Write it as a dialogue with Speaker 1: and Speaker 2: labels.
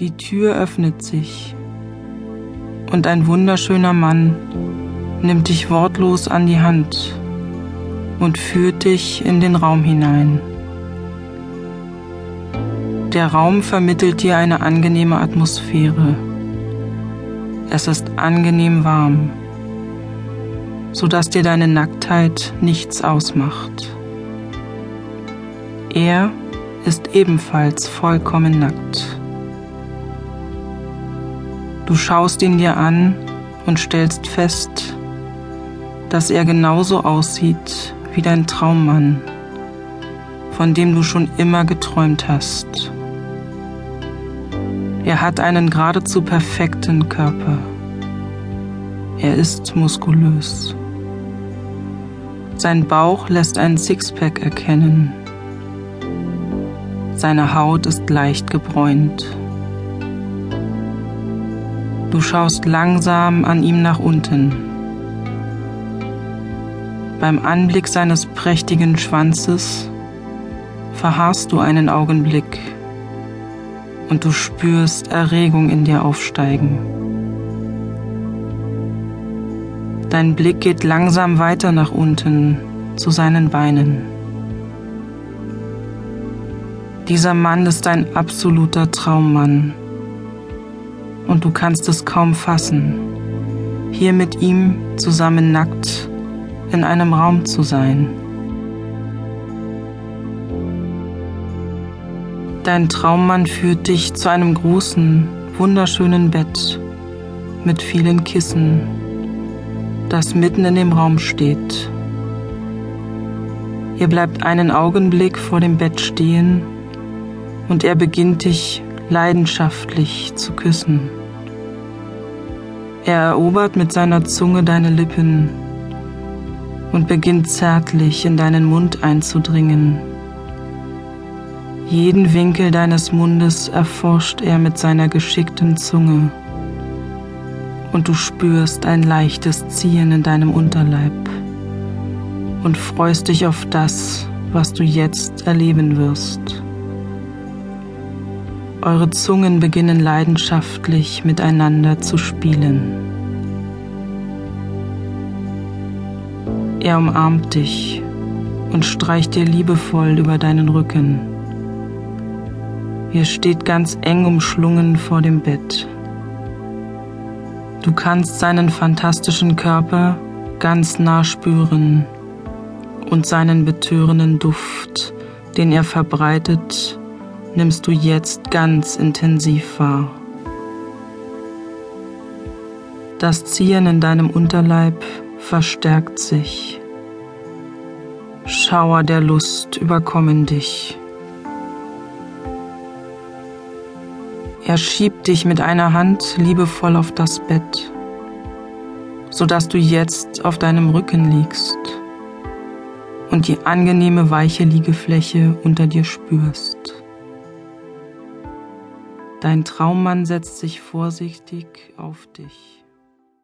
Speaker 1: Die Tür öffnet sich und ein wunderschöner Mann nimmt dich wortlos an die Hand und führt dich in den Raum hinein. Der Raum vermittelt dir eine angenehme Atmosphäre. Es ist angenehm warm, sodass dir deine Nacktheit nichts ausmacht. Er ist ebenfalls vollkommen nackt. Du schaust ihn dir an und stellst fest, dass er genauso aussieht wie dein Traummann, von dem du schon immer geträumt hast. Er hat einen geradezu perfekten Körper. Er ist muskulös. Sein Bauch lässt ein Sixpack erkennen. Seine Haut ist leicht gebräunt. Du schaust langsam an ihm nach unten. Beim Anblick seines prächtigen Schwanzes verharrst du einen Augenblick und du spürst Erregung in dir aufsteigen. Dein Blick geht langsam weiter nach unten zu seinen Beinen. Dieser Mann ist ein absoluter Traummann und du kannst es kaum fassen, hier mit ihm zusammen nackt in einem Raum zu sein. Dein Traummann führt dich zu einem großen, wunderschönen Bett mit vielen Kissen, das mitten in dem Raum steht. Ihr bleibt einen Augenblick vor dem Bett stehen und er beginnt dich leidenschaftlich zu küssen. Er erobert mit seiner Zunge deine Lippen und beginnt zärtlich in deinen Mund einzudringen. Jeden Winkel deines Mundes erforscht er mit seiner geschickten Zunge und du spürst ein leichtes Ziehen in deinem Unterleib und freust dich auf das, was du jetzt erleben wirst. Eure Zungen beginnen leidenschaftlich miteinander zu spielen. Er umarmt dich und streicht dir liebevoll über deinen Rücken. Ihr steht ganz eng umschlungen vor dem Bett. Du kannst seinen fantastischen Körper ganz nah spüren und seinen betörenden Duft, den er verbreitet, nimmst du jetzt ganz intensiv wahr. Das Ziehen in deinem Unterleib verstärkt sich. Schauer der Lust überkommen dich. Er schiebt dich mit einer Hand liebevoll auf das Bett, sodass du jetzt auf deinem Rücken liegst und die angenehme weiche Liegefläche unter dir spürst. Dein Traummann setzt sich vorsichtig auf dich.